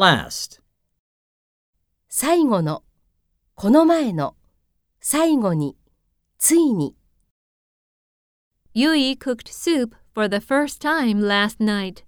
last, 最後の、この前の、最後に、ついに。Yui cooked soup for the first time last night.